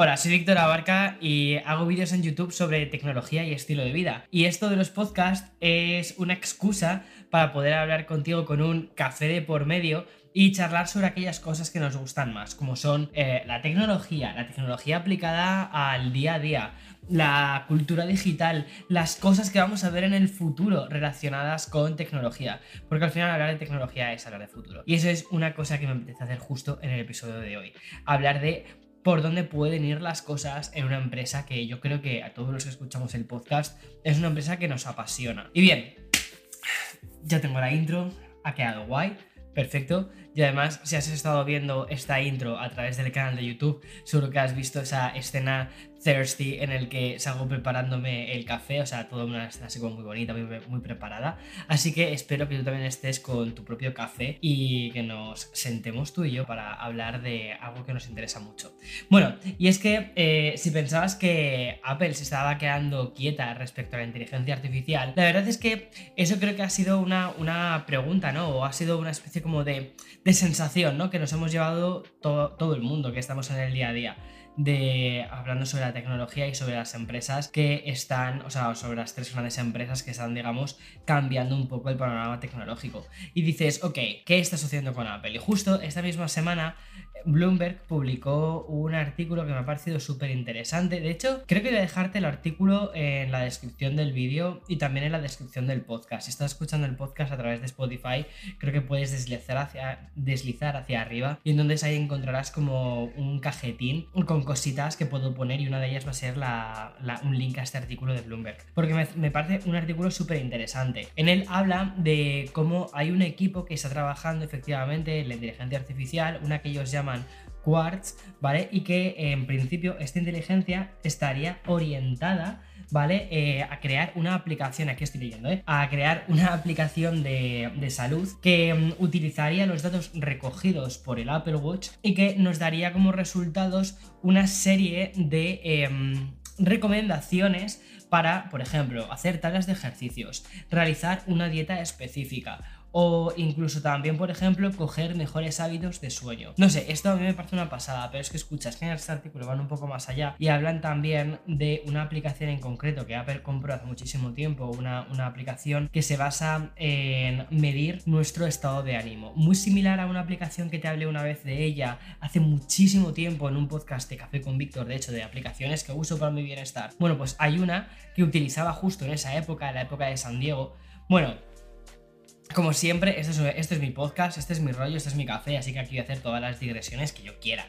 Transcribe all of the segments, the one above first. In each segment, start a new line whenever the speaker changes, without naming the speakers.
Hola, soy Víctor Abarca y hago vídeos en YouTube sobre tecnología y estilo de vida. Y esto de los podcasts es una excusa para poder hablar contigo con un café de por medio y charlar sobre aquellas cosas que nos gustan más, como son eh, la tecnología, la tecnología aplicada al día a día, la cultura digital, las cosas que vamos a ver en el futuro relacionadas con tecnología. Porque al final hablar de tecnología es hablar de futuro. Y eso es una cosa que me apetece hacer justo en el episodio de hoy. Hablar de por dónde pueden ir las cosas en una empresa que yo creo que a todos los que escuchamos el podcast es una empresa que nos apasiona. Y bien, ya tengo la intro, ha quedado guay, perfecto. Y además, si has estado viendo esta intro a través del canal de YouTube, seguro que has visto esa escena thirsty en el que salgo preparándome el café, o sea, toda una escena así como muy bonita, muy, preparada. Así que espero que tú también estés con tu propio café y que nos sentemos tú y yo para hablar de algo que nos interesa mucho. Bueno, y es que eh, si pensabas que Apple se estaba quedando quieta respecto a la inteligencia artificial, la verdad es que eso creo que ha sido una, una pregunta, ¿no? O ha sido una especie como de, de sensación, ¿no? Que nos hemos llevado todo, todo el mundo que estamos en el día a día de hablando sobre la tecnología y sobre las empresas que están, o sea, sobre las tres grandes empresas que están, digamos, cambiando un poco el panorama tecnológico. Y dices, ok, ¿qué está sucediendo con Apple? Y justo esta misma semana Bloomberg publicó un artículo que me ha parecido súper interesante. De hecho, creo que voy a dejarte el artículo en la descripción del vídeo y también en la descripción del podcast. Si estás escuchando el podcast a través de Spotify, creo que puedes deslizar hacia, deslizar hacia arriba y entonces ahí encontrarás como un cajetín con cositas que puedo poner y una de ellas va a ser un link a este artículo de Bloomberg. Porque me, parece un artículo súper interesante. En él habla de cómo hay un equipo que está trabajando efectivamente en la inteligencia artificial, una que ellos llaman Quartz, ¿vale? Y que en principio esta inteligencia estaría orientada ¿vale? Eh, a crear una aplicación, aquí estoy leyendo, ¿eh? A crear una aplicación de, salud que mm, utilizaría los datos recogidos por el Apple Watch y que nos daría como resultados una serie de em, recomendaciones para, por ejemplo, hacer tareas de ejercicios, realizar una dieta específica o incluso también, por ejemplo, coger mejores hábitos de sueño. No sé, esto a mí me parece una pasada, pero es que escuchas que en este artículo van un poco más allá y hablan también de una aplicación en concreto que Apple compró hace muchísimo tiempo, una, una aplicación que se basa en medir nuestro estado de ánimo. Muy similar a una aplicación que te hablé una vez de ella hace muchísimo tiempo en un podcast de Café con Víctor, de hecho, de aplicaciones que uso para mi bienestar. Bueno, pues hay una que utilizaba justo en esa época, en la época de San Diego. Bueno, como siempre, este es, este es, mi podcast, este es mi rollo, este es mi café, así que aquí voy a hacer todas las digresiones que yo quiera.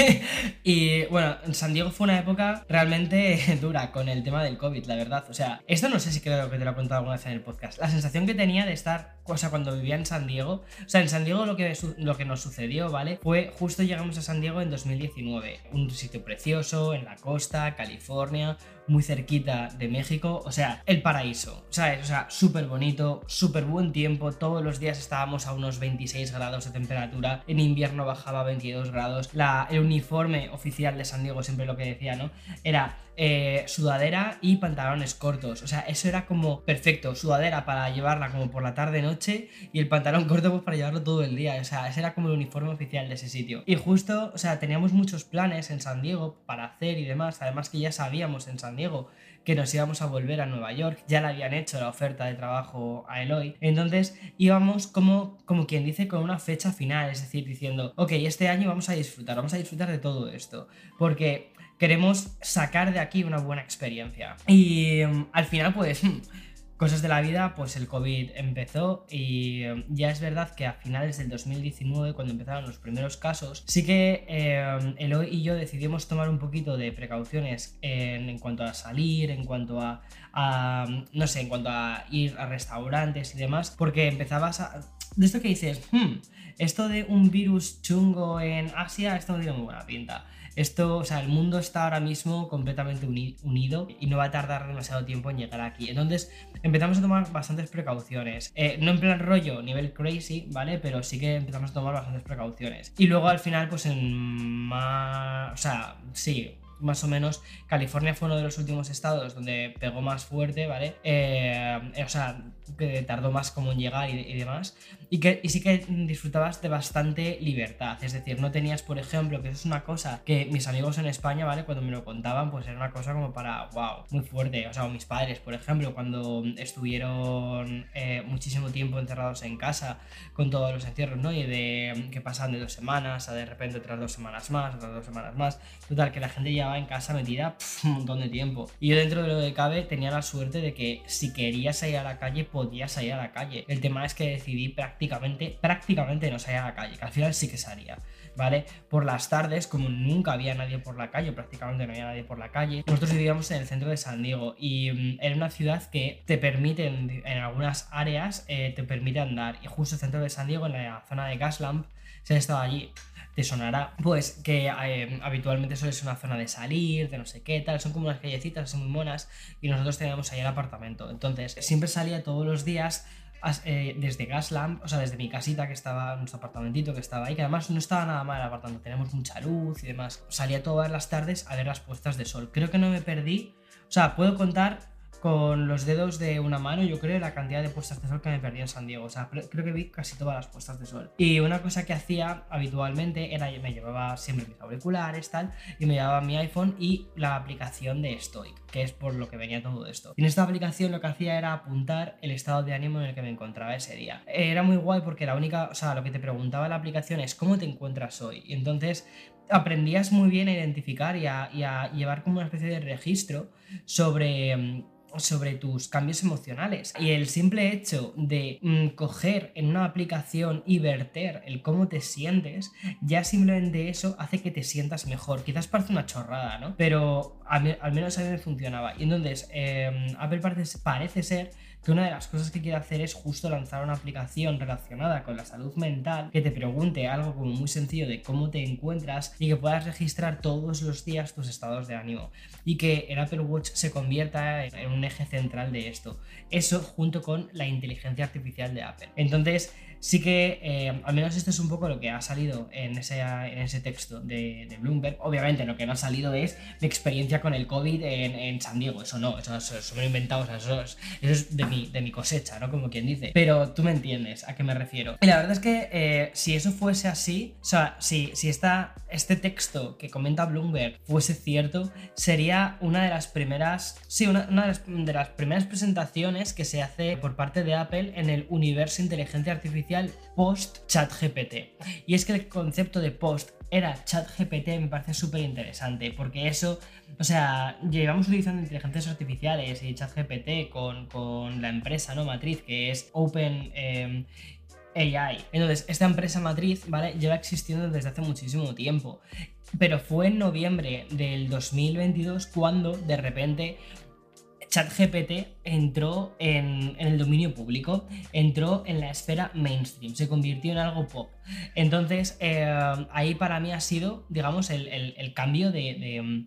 y bueno, San Diego fue una época realmente dura con el tema del COVID, la verdad. O sea, esto no sé si creo que te lo he contado alguna vez en el podcast. La sensación que tenía de estar, o sea, cuando vivía en San Diego, o sea, en San Diego lo que, lo que nos sucedió, ¿vale? Fue justo llegamos a San Diego en 2019. Un sitio precioso, en la costa, California, muy cerquita de México, o sea, el paraíso, ¿sabes? O sea, súper bonito, súper buen tiempo, todos los días estábamos a unos 26 grados de temperatura, en invierno bajaba a 22 grados, la, el uniforme oficial de San Diego siempre lo que decía, ¿no? Era eh, sudadera y pantalones cortos. O sea, eso era como perfecto. Sudadera para llevarla como por la tarde-noche y el pantalón corto pues para llevarlo todo el día. O sea, ese era como el uniforme oficial de ese sitio. Y justo, o sea, teníamos muchos planes en San Diego para hacer y demás. Además que ya sabíamos en San Diego que nos íbamos a volver a Nueva York, ya le habían hecho la oferta de trabajo a Eloy, entonces íbamos como, como quien dice con una fecha final, es decir, diciendo, ok, este año vamos a disfrutar, vamos a disfrutar de todo esto, porque queremos sacar de aquí una buena experiencia. Y mm, al final, pues, cosas de la vida, pues el COVID empezó y mm, ya es verdad que a finales del 2019, cuando empezaron los primeros casos, sí que eh, Eloy y yo decidimos tomar un poquito de precauciones en, cuanto a salir, en cuanto a, no sé, en cuanto a ir a restaurantes y demás, porque empezabas a... De esto que dices, hmm, esto de un virus chungo en Asia, esto no tiene muy buena pinta. Esto, o sea, el mundo está ahora mismo completamente unido y no va a tardar demasiado tiempo en llegar aquí. Entonces empezamos a tomar bastantes precauciones. Eh, no en plan rollo, nivel crazy, ¿vale? Pero sí que empezamos a tomar bastantes precauciones. Y luego al final, pues en más... O sea, sí, más o menos, California fue uno de los últimos estados donde pegó más fuerte, ¿vale? Eh, o sea, que tardó más como en llegar y, demás, y que y sí que disfrutabas de bastante libertad, es decir, no tenías, por ejemplo, que eso es una cosa que mis amigos en España, ¿vale? Cuando me lo contaban, pues era una cosa como para, wow, muy fuerte, o sea, mis padres, por ejemplo, cuando estuvieron eh, muchísimo tiempo encerrados en casa con todos los encierros, ¿no? Y de que pasan de dos semanas a de repente otras dos semanas más, otras dos semanas más, total, que la gente llevaba en casa metida un montón de tiempo. Y yo dentro de lo que cabe tenía la suerte de que si quería salir a la calle, podía salir a la calle. El tema es que decidí prácticamente, prácticamente no salir a la calle, que al final sí que salía. ¿Vale? Por las tardes, como nunca había nadie por la calle, prácticamente no había nadie por la calle, nosotros vivíamos en el centro de San Diego y mm, era una ciudad que te permite, en, algunas áreas, eh, te permite andar. Y justo el centro de San Diego, en la zona de Gaslamp, se ha estado allí sonará, pues que eh, habitualmente suele ser una zona de salir, de no sé qué, tal, son como unas callecitas así muy monas y nosotros teníamos ahí el apartamento. Entonces, siempre salía todos los días eh, desde Gaslamp, o sea, desde mi casita que estaba, nuestro apartamentito que estaba ahí, que además no estaba nada mal el apartamento, tenemos mucha luz y demás. Salía todas las tardes a ver las puestas de sol. Creo que no me perdí, o sea, puedo contar con los dedos de una mano, yo creo, la cantidad de puestas de sol que me perdí en San Diego. O sea, creo que vi casi todas las puestas de sol. Y una cosa que hacía habitualmente era me llevaba siempre mis auriculares, tal, y me llevaba mi iPhone y la aplicación de Stoic, que es por lo que venía todo esto. en esta aplicación lo que hacía era apuntar el estado de ánimo en el que me encontraba ese día. Era muy guay porque la única, o sea, lo que te preguntaba la aplicación es cómo te encuentras hoy. Y entonces aprendías muy bien a identificar y a, y a llevar como una especie de registro sobre mm, sobre tus cambios emocionales. Y el simple hecho de mm, coger en una aplicación y verter el cómo te sientes, ya simplemente eso hace que te sientas mejor. Quizás parece una chorrada, ¿no? Pero al, menos a mí me funcionaba. Y entonces, em, Apple parece, parece ser que una de las cosas que quiere hacer es justo lanzar una aplicación relacionada con la salud mental que te pregunte algo como muy sencillo de cómo te encuentras y que puedas registrar todos los días tus estados de ánimo y que el Apple Watch se convierta en un eje central de esto. Eso junto con la inteligencia artificial de Apple. Entonces, sí que eh, al menos esto es un poco lo que ha salido en ese, en ese texto de, Bloomberg. Obviamente lo que no ha salido es mi experiencia con el COVID en, San Diego. Eso no, eso, eso, me lo he inventado, eso, es, de, mi, de mi cosecha, ¿no? Como quien dice. Pero tú me entiendes a qué me refiero. Y la verdad es que eh, si eso fuese así, o sea, si, si esta, este texto que comenta Bloomberg fuese cierto, sería una de las primeras, sí, una, de las primeras presentaciones que se hace por parte de Apple en el universo inteligencia artificial post ChatGPT. Y es que el concepto de post era ChatGPT me parece súper interesante, porque eso, o sea, llevamos utilizando inteligencias artificiales y ChatGPT con, con la empresa no matriz que es Open em, AI. Entonces, esta empresa matriz, ¿vale? Lleva existiendo desde hace muchísimo tiempo. Pero fue en noviembre del 2022 cuando de repente ChatGPT entró en, el dominio público, entró en la esfera mainstream, se convirtió en algo pop. Entonces, eh, ahí para mí ha sido, digamos, el, cambio de,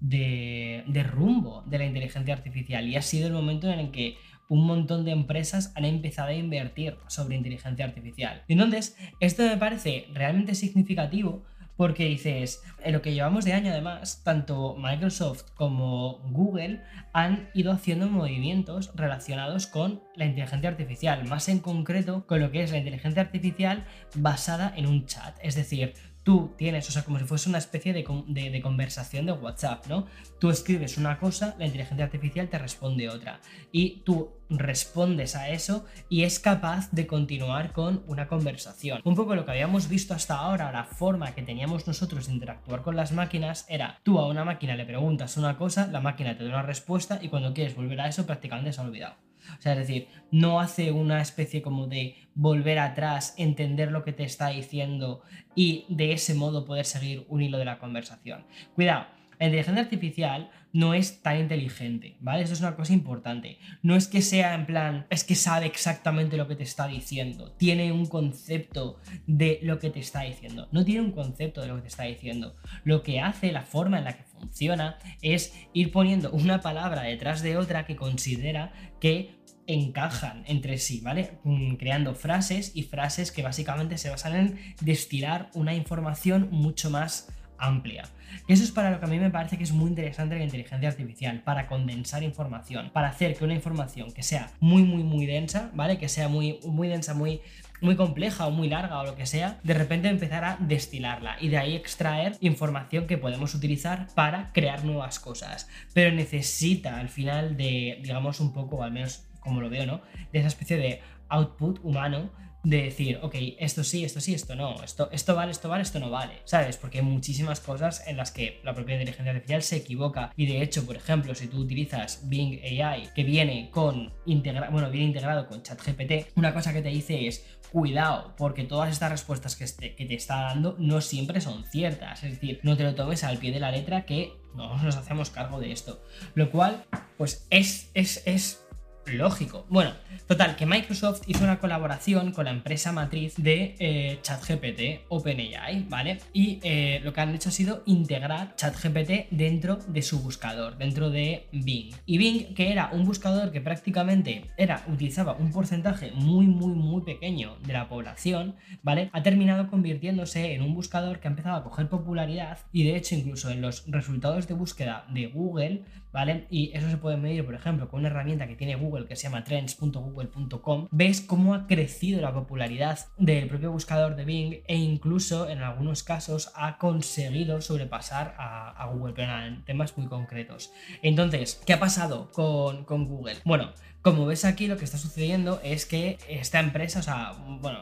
de, rumbo de la inteligencia artificial y ha sido el momento en el que un montón de empresas han empezado a invertir sobre inteligencia artificial. Entonces, esto me parece realmente significativo porque dices, en lo que llevamos de año además, tanto Microsoft como Google han ido haciendo movimientos relacionados con la inteligencia artificial, más en concreto con lo que es la inteligencia artificial basada en un chat. Es decir, tú tienes, o sea, como si fuese una especie de, conversación de WhatsApp, ¿no? Tú escribes una cosa, la inteligencia artificial te responde otra. Y tú respondes a eso y es capaz de continuar con una conversación. Un poco lo que habíamos visto hasta ahora, la forma que teníamos nosotros de interactuar con las máquinas era tú a una máquina le preguntas una cosa, la máquina te da una respuesta y cuando quieres volver a eso prácticamente se ha olvidado. O sea, es decir, no hace una especie como de volver atrás, entender lo que te está diciendo y de ese modo poder seguir un hilo de la conversación. Cuidado, la inteligencia artificial no es tan inteligente, ¿vale? Eso es una cosa importante. No es que sea en plan, es que sabe exactamente lo que te está diciendo, tiene un concepto de lo que te está diciendo. No tiene un concepto de lo que te está diciendo. Lo que hace, la forma en la que funciona, es ir poniendo una palabra detrás de otra que considera que encajan entre sí, ¿vale? Mm, creando frases y frases que básicamente se basan en destilar una información mucho más amplia. Eso es para lo que a mí me parece que es muy interesante la inteligencia artificial, para condensar información, para hacer que una información que sea muy, muy, muy densa, ¿vale? Que sea muy, muy densa, muy, muy compleja o muy larga o lo que sea, de repente empezar a destilarla y de ahí extraer información que podemos utilizar para crear nuevas cosas. Pero necesita al final de, digamos, un poco, al menos como lo veo, ¿no? De esa especie de output humano de decir, ok, esto sí, esto sí, esto no, esto, esto vale, esto vale, esto no vale, ¿sabes? Porque hay muchísimas cosas en las que la propia inteligencia artificial se equivoca y de hecho, por ejemplo, si tú utilizas Bing AI que viene con integra bueno, viene integrado con ChatGPT, una cosa que te dice es cuidado, porque todas estas respuestas que, este, que te está dando no siempre son ciertas, es decir, no te lo tomes al pie de la letra que no nos hacemos cargo de esto, lo cual, pues es, es, es lógico. Bueno, total, que Microsoft hizo una colaboración con la empresa matriz de eh, ChatGPT, OpenAI, ¿vale? Y eh, lo que han hecho ha sido integrar ChatGPT dentro de su buscador, dentro de Bing. Y Bing, que era un buscador que prácticamente era, utilizaba un porcentaje muy, muy, muy pequeño de la población, ¿vale? Ha terminado convirtiéndose en un buscador que ha empezado a coger popularidad y de hecho incluso en los resultados de búsqueda de Google, ¿vale? Y eso se puede medir, por ejemplo, con una herramienta que tiene Google que se llama trends.google.com, ves cómo ha crecido la popularidad del propio buscador de Bing e incluso en algunos casos ha conseguido sobrepasar a, Google, pero en temas muy concretos. Entonces, ¿qué ha pasado con, con Google? Bueno, como ves aquí, lo que está sucediendo es que esta empresa, o sea, bueno,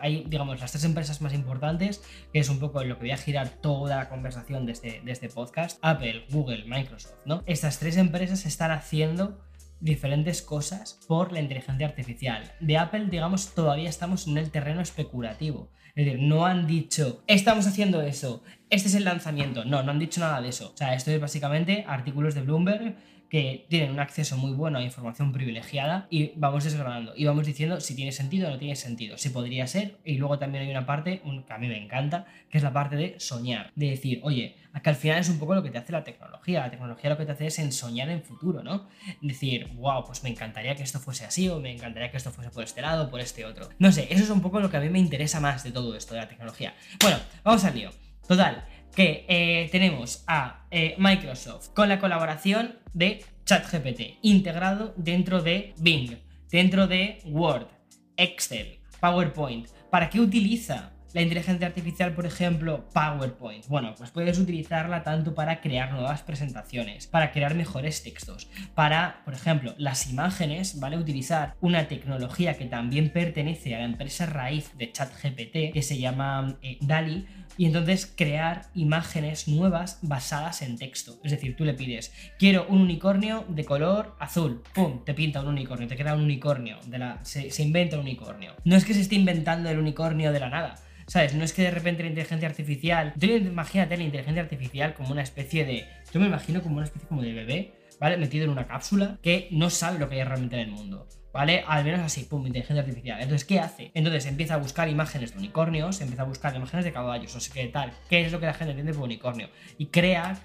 hay, digamos, las tres empresas más importantes, que es un poco en lo que voy a girar toda la conversación de este, de este podcast, Apple, Google, Microsoft, ¿no? Estas tres empresas están haciendo diferentes cosas por la inteligencia artificial. De Apple, digamos, todavía estamos en el terreno especulativo. Es decir, no han dicho, estamos haciendo eso, este es el lanzamiento. No, no han dicho nada de eso. O sea, esto es básicamente artículos de Bloomberg que tienen un acceso muy bueno a información privilegiada y vamos desgranando y vamos diciendo si tiene sentido o no tiene sentido, si podría ser y luego también hay una parte que a mí me encanta, que es la parte de soñar, de decir, oye, acá al final es un poco lo que te hace la tecnología, la tecnología lo que te hace es ensoñar en futuro, ¿no? Decir, wow, pues me encantaría que esto fuese así o me encantaría que esto fuese por este lado o por este otro. No sé, eso es un poco lo que a mí me interesa más de todo esto de la tecnología. Bueno, vamos al lío. Total, que eh, tenemos a eh, Microsoft con la colaboración de ChatGPT integrado dentro de Bing, dentro de Word, Excel, PowerPoint. ¿Para qué utiliza la inteligencia artificial, por ejemplo, PowerPoint. Bueno, pues puedes utilizarla tanto para crear nuevas presentaciones, para crear mejores textos, para, por ejemplo, las imágenes, ¿vale? Utilizar una tecnología que también pertenece a la empresa raíz de ChatGPT, que se llama eh, DALI, y entonces crear imágenes nuevas basadas en texto. Es decir, tú le pides, quiero un unicornio de color azul, ¡pum! Te pinta un unicornio, te queda un unicornio, de la, se, se inventa un unicornio. No es que se esté inventando el unicornio de la nada, ¿Sabes? No es que de repente la inteligencia artificial. Tú imagínate la inteligencia artificial como una especie de. Yo me imagino como una especie como de bebé, ¿vale? Metido en una cápsula que no sabe lo que hay realmente en el mundo. ¿Vale? Al menos así, pum, inteligencia artificial. Entonces, ¿qué hace? Entonces empieza a buscar imágenes de unicornios, empieza a buscar imágenes de caballos, o sea, qué tal. ¿Qué es lo que la gente entiende por unicornio? Y crea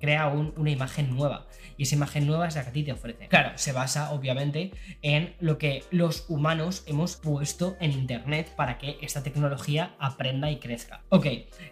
crea una imagen nueva. Y esa imagen nueva es la que a ti te ofrece. Claro, se basa obviamente en lo que los humanos hemos puesto en Internet para que esta tecnología aprenda y crezca. Ok,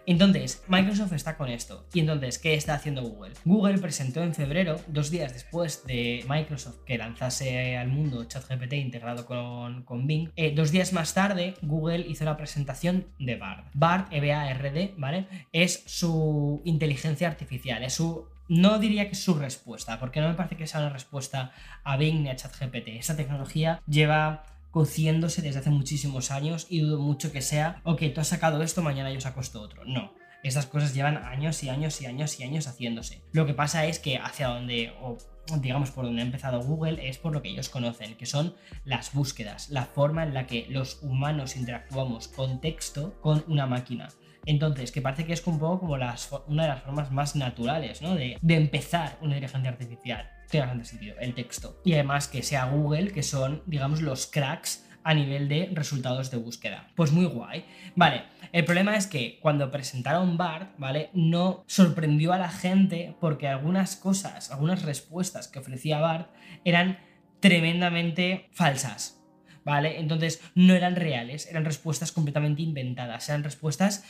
entonces Microsoft está con esto. Y entonces, ¿qué está haciendo Google? Google presentó en febrero, dos días después de Microsoft que lanzase al mundo ChatGPT integrado con, con Bing, eh, dos días más tarde Google hizo la presentación de BARD. BARD, E-B-A-R-D, ¿vale? Es su inteligencia artificial, su no diría que es su respuesta, porque no me parece que sea una respuesta a Bing ni a ChatGPT. Esta tecnología lleva cociéndose desde hace muchísimos años y dudo mucho que sea, ok, tú has sacado esto, mañana yo saco esto otro. No. Estas cosas llevan años y años y años y años haciéndose. Lo que pasa es que hacia donde, o digamos por donde ha empezado Google, es por lo que ellos conocen, que son las búsquedas, la forma en la que los humanos interactuamos con texto con una máquina. Entonces, que parece que es un poco como las, una de las formas más naturales, ¿no? De, empezar una inteligencia artificial. Tiene bastante sentido, el texto. Y además que sea Google, que son, digamos, los cracks a nivel de resultados de búsqueda. Pues muy guay. Vale, el problema es que cuando presentaron BART, ¿vale? No sorprendió a la gente porque algunas cosas, algunas respuestas que ofrecía BART eran tremendamente falsas. ¿Vale? Entonces no eran reales, eran respuestas completamente inventadas, eran respuestas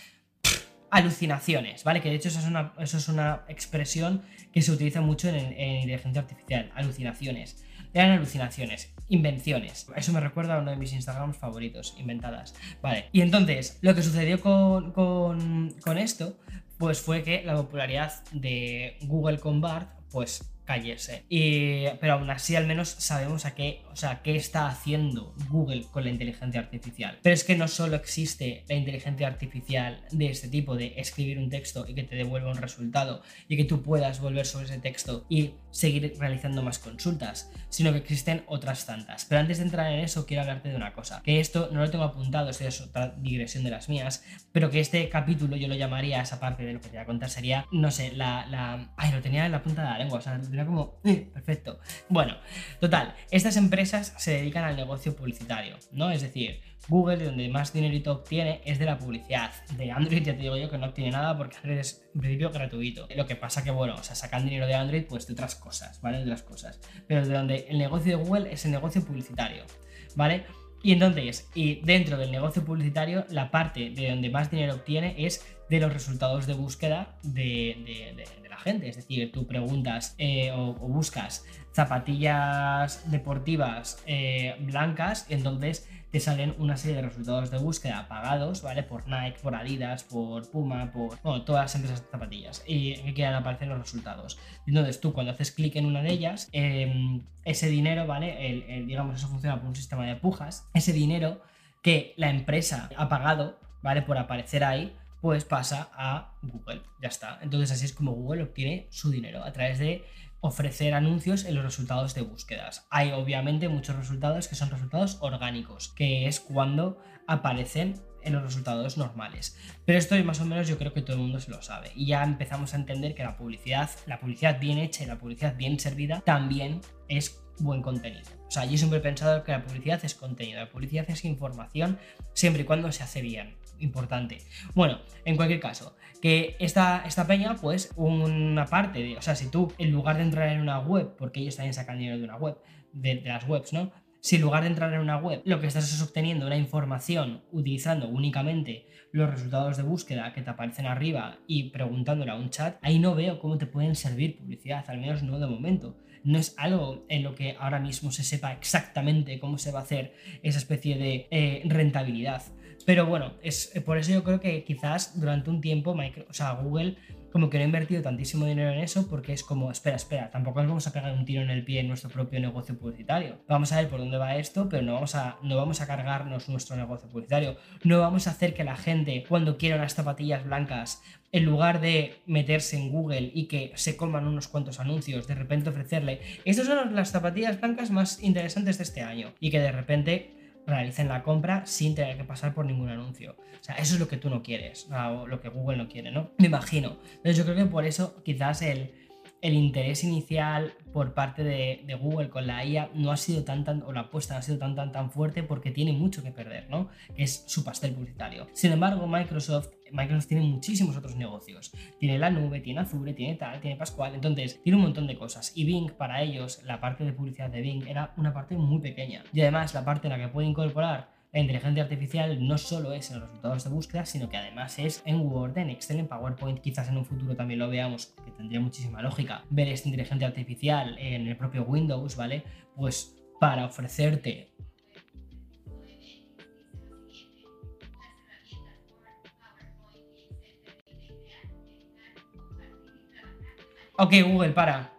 alucinaciones, ¿vale? Que de hecho eso es una, es una expresión que se utiliza mucho en, en inteligencia artificial, alucinaciones. Eran alucinaciones, invenciones. Eso me recuerda a uno de mis Instagrams favoritos, inventadas. Vale. Y entonces, lo que sucedió con, con, esto, pues fue que la popularidad de Google con pues cayese. Y, pero aún así al menos sabemos a qué, o sea, qué está haciendo Google con la inteligencia artificial. Pero es que no solo existe la inteligencia artificial de este tipo, de escribir un texto y que te devuelva un resultado y que tú puedas volver sobre ese texto y seguir realizando más consultas, sino que existen otras tantas. Pero antes de entrar en eso, quiero hablarte de una cosa, que esto no lo tengo apuntado, esto es otra digresión de las mías, pero que este capítulo yo lo llamaría, esa parte de lo que te voy a contar sería, no sé, la... la... Ay, lo tenía en la punta de la lengua, o sea, como, eh, perfecto. Bueno, total, estas empresas se dedican al negocio publicitario, ¿no? Es decir, Google, de donde más dinerito obtiene, es de la publicidad. De Android ya te digo yo que no obtiene nada porque Android es en principio gratuito. Lo que pasa que, bueno, o sea, sacan dinero de Android pues de otras cosas, ¿vale? De otras cosas. Pero de donde el negocio de Google es el negocio publicitario, ¿vale? Y entonces, y dentro del negocio publicitario, la parte de donde más dinero obtiene es de los resultados de búsqueda de, la gente. Es decir, tú preguntas eh, o, buscas zapatillas deportivas eh, blancas, entonces te salen una serie de resultados de búsqueda pagados, ¿vale? Por Nike, por Adidas, por Puma, por todas las empresas de zapatillas y que quieran aparecer los resultados. Entonces tú cuando haces clic en una de ellas, em, ese dinero, ¿vale? El, digamos, eso funciona por un sistema de pujas, ese dinero que la empresa ha pagado, ¿vale? Por aparecer ahí, pues pasa a Google. Ya está. Entonces así es como Google obtiene su dinero a través de ofrecer anuncios en los resultados de búsquedas. Hay obviamente muchos resultados que son resultados orgánicos, que es cuando aparecen en los resultados normales. Pero esto más o menos yo creo que todo el mundo se lo sabe. Y ya empezamos a entender que la publicidad, la publicidad bien hecha y la publicidad bien servida también es buen contenido. O sea, yo siempre he pensado que la publicidad es contenido, la publicidad es información siempre y cuando se hace bien importante. Bueno, en cualquier caso, que esta, esta peña, pues una parte de, o sea, si tú en lugar de entrar en una web, porque ellos también sacan dinero de una web, de, las webs, ¿no? Si en lugar de entrar en una web, lo que estás es obteniendo una información utilizando únicamente los resultados de búsqueda que te aparecen arriba y preguntándole a un chat, ahí no veo cómo te pueden servir publicidad, al menos no de momento. No es algo en lo que ahora mismo se sepa exactamente cómo se va a hacer esa especie de eh, rentabilidad. Pero bueno, es por eso yo creo que quizás durante un tiempo o sea, Google como que no ha invertido tantísimo dinero en eso porque es como, espera, espera, tampoco nos vamos a pegar un tiro en el pie en nuestro propio negocio publicitario. Vamos a ver por dónde va esto, pero no vamos a, no vamos a cargarnos nuestro negocio publicitario. No vamos a hacer que la gente, cuando quiera unas zapatillas blancas, en lugar de meterse en Google y que se coman unos cuantos anuncios, de repente ofrecerle, estas son las zapatillas blancas más interesantes de este año, y que de repente realicen la compra sin tener que pasar por ningún anuncio. O sea, eso es lo que tú no quieres, o lo que Google no quiere, ¿no? Me imagino. Entonces yo creo que por eso quizás el, el interés inicial por parte de, Google con la IA no ha sido tan, tan, o la apuesta no ha sido tan, tan, tan fuerte porque tiene mucho que perder, ¿no? Es su pastel publicitario. Sin embargo, Microsoft, Microsoft tiene muchísimos otros negocios. Tiene la nube, tiene Azure, tiene tal, tiene Pascual, entonces tiene un montón de cosas. Y Bing, para ellos, la parte de publicidad de Bing era una parte muy pequeña. Y además, la parte en la que puede incorporar la inteligencia artificial no solo es en los resultados de búsqueda, sino que además es en Word, en Excel, en PowerPoint. Quizás en un futuro también lo veamos, que tendría muchísima lógica ver esta inteligencia artificial en el propio Windows, ¿vale? Pues para ofrecerte Ok, Google, para.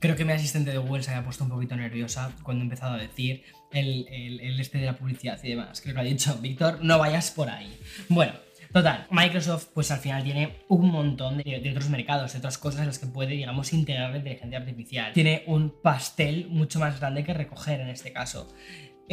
Creo que mi asistente de Google se había puesto un poquito nerviosa cuando he empezado a decir el, este de la publicidad y demás. Creo que ha dicho, Víctor, no vayas por ahí. Bueno, Total, Microsoft pues al final tiene un montón de, de, otros mercados, de otras cosas en las que puede, digamos, integrar la inteligencia artificial. Tiene un pastel mucho más grande que recoger en este caso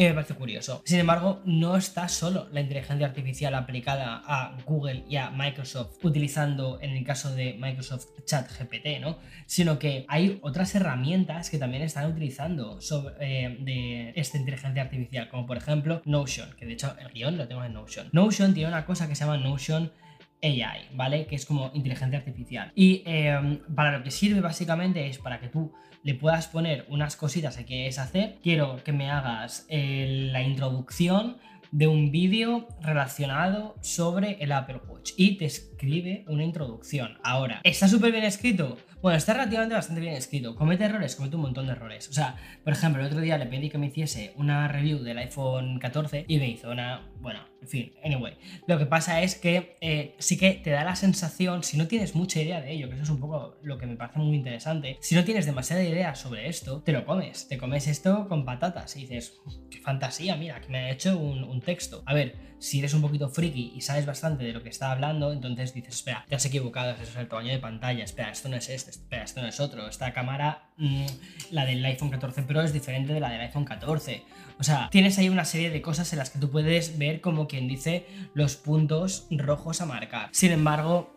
me parece curioso. Sin embargo, no está solo la inteligencia artificial aplicada a Google y a Microsoft utilizando, en el caso de Microsoft, ChatGPT, ¿no? Sino que hay otras herramientas que también están utilizando sobre, eh, de esta inteligencia artificial, como por ejemplo Notion, que de hecho el guion lo tengo en Notion. Notion tiene una cosa que se llama Notion AI, ¿vale? Que es como inteligencia artificial. Y em, para lo que sirve básicamente es para que tú le puedas poner unas cositas que quieres hacer. Quiero que me hagas eh, la introducción de un vídeo relacionado sobre el Apple Watch y te escribe una introducción. Ahora, ¿está súper bien escrito? Bueno, está relativamente bastante bien escrito. Comete errores, comete un montón de errores. O sea, por ejemplo, el otro día le pedí que me hiciese una review del iPhone 14 y me hizo una. Bueno, en fin, anyway. Lo que pasa es que eh, sí que te da la sensación, si no tienes mucha idea de ello, que eso es un poco lo que me parece muy interesante, si no tienes demasiada idea sobre esto, te lo comes. Te comes esto con patatas y dices, qué fantasía, mira, que me ha hecho un, un texto. A ver, si eres un poquito friki y sabes bastante de lo que está hablando, entonces dices, espera, te has equivocado, eso es el tamaño de pantalla, espera, esto no es este, espera, esto no es otro, esta cámara, mm, la del iPhone 14 Pro es diferente de la del iPhone 14. O sea, tienes ahí una serie de cosas en las que tú puedes ver como quien dice los puntos rojos a marcar. Sin embargo,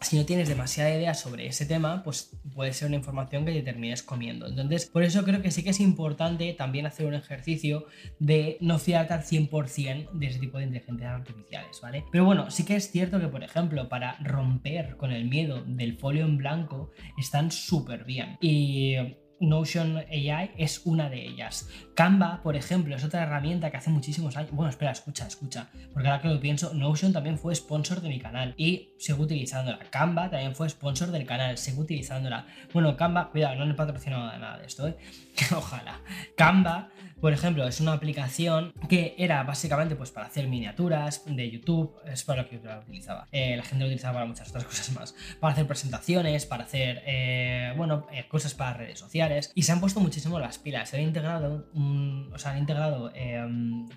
si no tienes demasiada idea sobre ese tema, pues puede ser una información que te termines comiendo. Entonces, por eso creo que sí que es importante también hacer un ejercicio de no fiarte al 100% de ese tipo de inteligencias artificiales, ¿vale? Pero bueno, sí que es cierto que, por ejemplo, para romper con el miedo del folio en blanco, están súper bien. Y Notion AI es una de ellas. Canva, por ejemplo, es otra herramienta que hace muchísimos años. Bueno, espera, escucha, escucha. Porque ahora que lo pienso, Notion también fue sponsor de mi canal y sigo utilizándola. Canva también fue sponsor del canal, sigo utilizándola. Bueno, Canva, cuidado, no le he patrocinado nada de esto, ¿eh? Ojalá. Canva por ejemplo, es una aplicación que era básicamente pues, para hacer miniaturas de YouTube, es para lo que yo la utilizaba. Eh, la gente lo utilizaba para muchas otras cosas más. Para hacer presentaciones, para hacer, eh, bueno, eh, cosas para redes sociales. Y se han puesto muchísimo las pilas. Se han integrado, o sea, han integrado,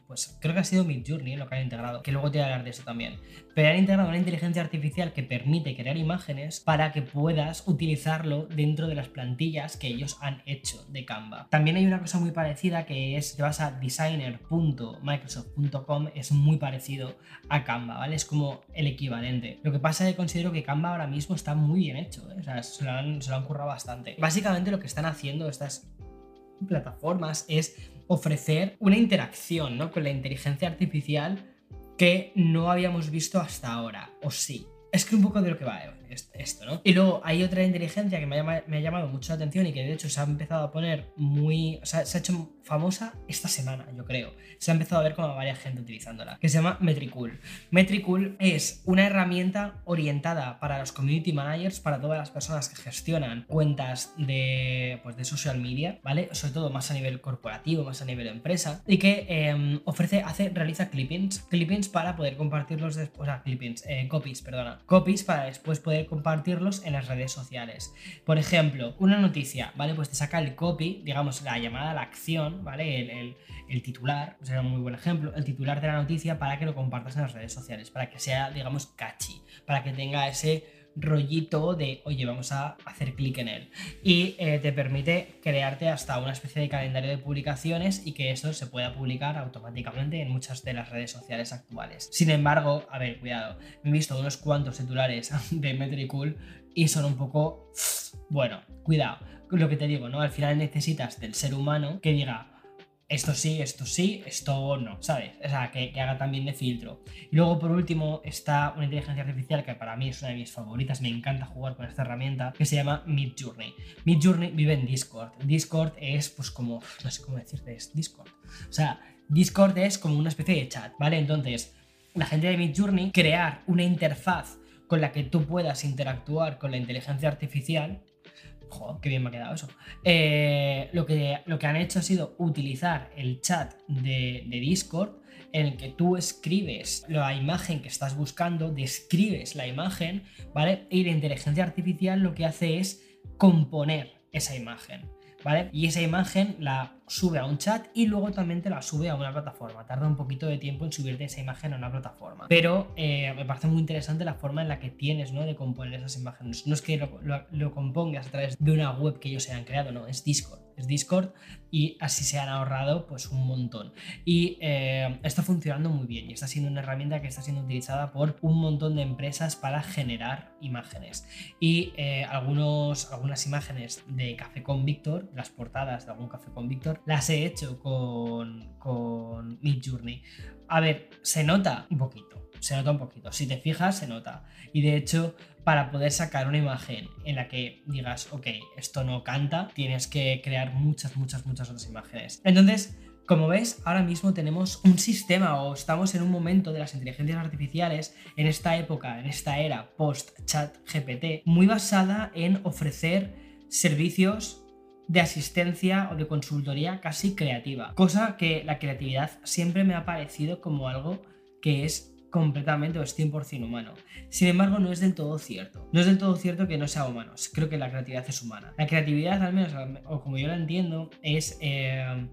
pues creo que ha sido Midjourney lo que han integrado, que luego te voy a hablar de eso también. Pero han integrado una inteligencia artificial que permite crear imágenes para que puedas utilizarlo dentro de las plantillas que ellos han hecho de Canva. También hay una cosa muy parecida que es, te vas a designer.microsoft.com, es muy parecido a Canva, ¿vale? Es como el equivalente. Lo que pasa es que considero que Canva ahora mismo está muy bien hecho, ¿eh? o sea, se lo, han, se lo han currado bastante. Básicamente lo que están haciendo estas plataformas es ofrecer una interacción ¿no? con la inteligencia artificial que no habíamos visto hasta ahora, o sí. Es que un poco de lo que va esto, ¿no? Y luego hay otra inteligencia que me ha, llamado mucho la atención y que de hecho se ha empezado a poner muy. Se ha hecho famosa esta semana, yo creo. Se ha empezado a ver como varias gente utilizándola, que se llama Metricool. Metricool es una herramienta orientada para los community managers, para todas las personas que gestionan cuentas de, pues, de social media, ¿vale? Sobre todo más a nivel corporativo, más a nivel empresa, y que em, ofrece, hace, realiza clippings, clippings para poder compartirlos después, o sea, clippings, eh, copies, perdona, copies para después poder compartirlos en las redes sociales. Por ejemplo, una noticia, ¿vale? Pues te saca el copy, digamos, la llamada la acción, ¿vale? El, titular, será un muy buen ejemplo, el titular de la noticia para que lo compartas en las redes sociales, para que sea, digamos, catchy, para que tenga ese rollito de, oye, vamos a hacer clic en él. Y eh, te permite crearte hasta una especie de calendario de publicaciones y que eso se pueda publicar automáticamente en muchas de las redes sociales actuales. Sin embargo, a ver, cuidado, he visto unos cuantos titulares de Metricool y son un poco... Bueno, cuidado, lo que te digo, ¿no? Al final necesitas del ser humano que diga, esto sí, esto sí, esto no, ¿sabes? O sea, que, haga también de filtro. Y luego, por último, está una inteligencia artificial que para mí es una de mis favoritas, me encanta jugar con esta herramienta, que se llama Midjourney. Midjourney vive en Discord. Discord es, pues, como, no sé cómo decirte, es Discord. O sea, Discord es como una especie de chat, ¿vale? Entonces, la gente de Midjourney, crear una interfaz con la que tú puedas interactuar con la inteligencia artificial Joder, qué bien me ha quedado eso. Eh, lo, que, lo que han hecho ha sido utilizar el chat de, de Discord en el que tú escribes la imagen que estás buscando, describes la imagen, ¿vale? Y la inteligencia artificial lo que hace es componer esa imagen. ¿Vale? Y esa imagen la sube a un chat y luego también te la sube a una plataforma. Tarda un poquito de tiempo en subirte esa imagen a una plataforma. Pero eh, me parece muy interesante la forma en la que tienes ¿no? de componer esas imágenes. No es que lo, compongas a través de una web que ellos hayan creado, no, es Discord. Discord y así se han ahorrado pues un montón. Y eh, está funcionando muy bien y está siendo una herramienta que está siendo utilizada por un montón de empresas para generar imágenes. Y eh, algunos, algunas imágenes de Café con Víctor, las portadas de algún Café con Víctor, las he hecho con, con. A ver, se nota un poquito, se nota un poquito. Si te fijas, se nota. Y de hecho, para poder sacar una imagen en la que digas, ok, esto no canta, tienes que crear muchas, muchas, muchas otras imágenes. Entonces, Como ves, ahora mismo tenemos un sistema o estamos en un momento de las inteligencias artificiales en esta época, en esta era post-chat GPT, muy basada en ofrecer servicios de asistencia o de consultoría casi creativa. Cosa que la creatividad siempre me ha parecido como algo que es completamente o es 100% humano. Sin embargo, no es del todo cierto. No es del todo cierto que no sea humano. Creo que la creatividad es humana. La creatividad, al menos, o como yo la entiendo, es... Eh,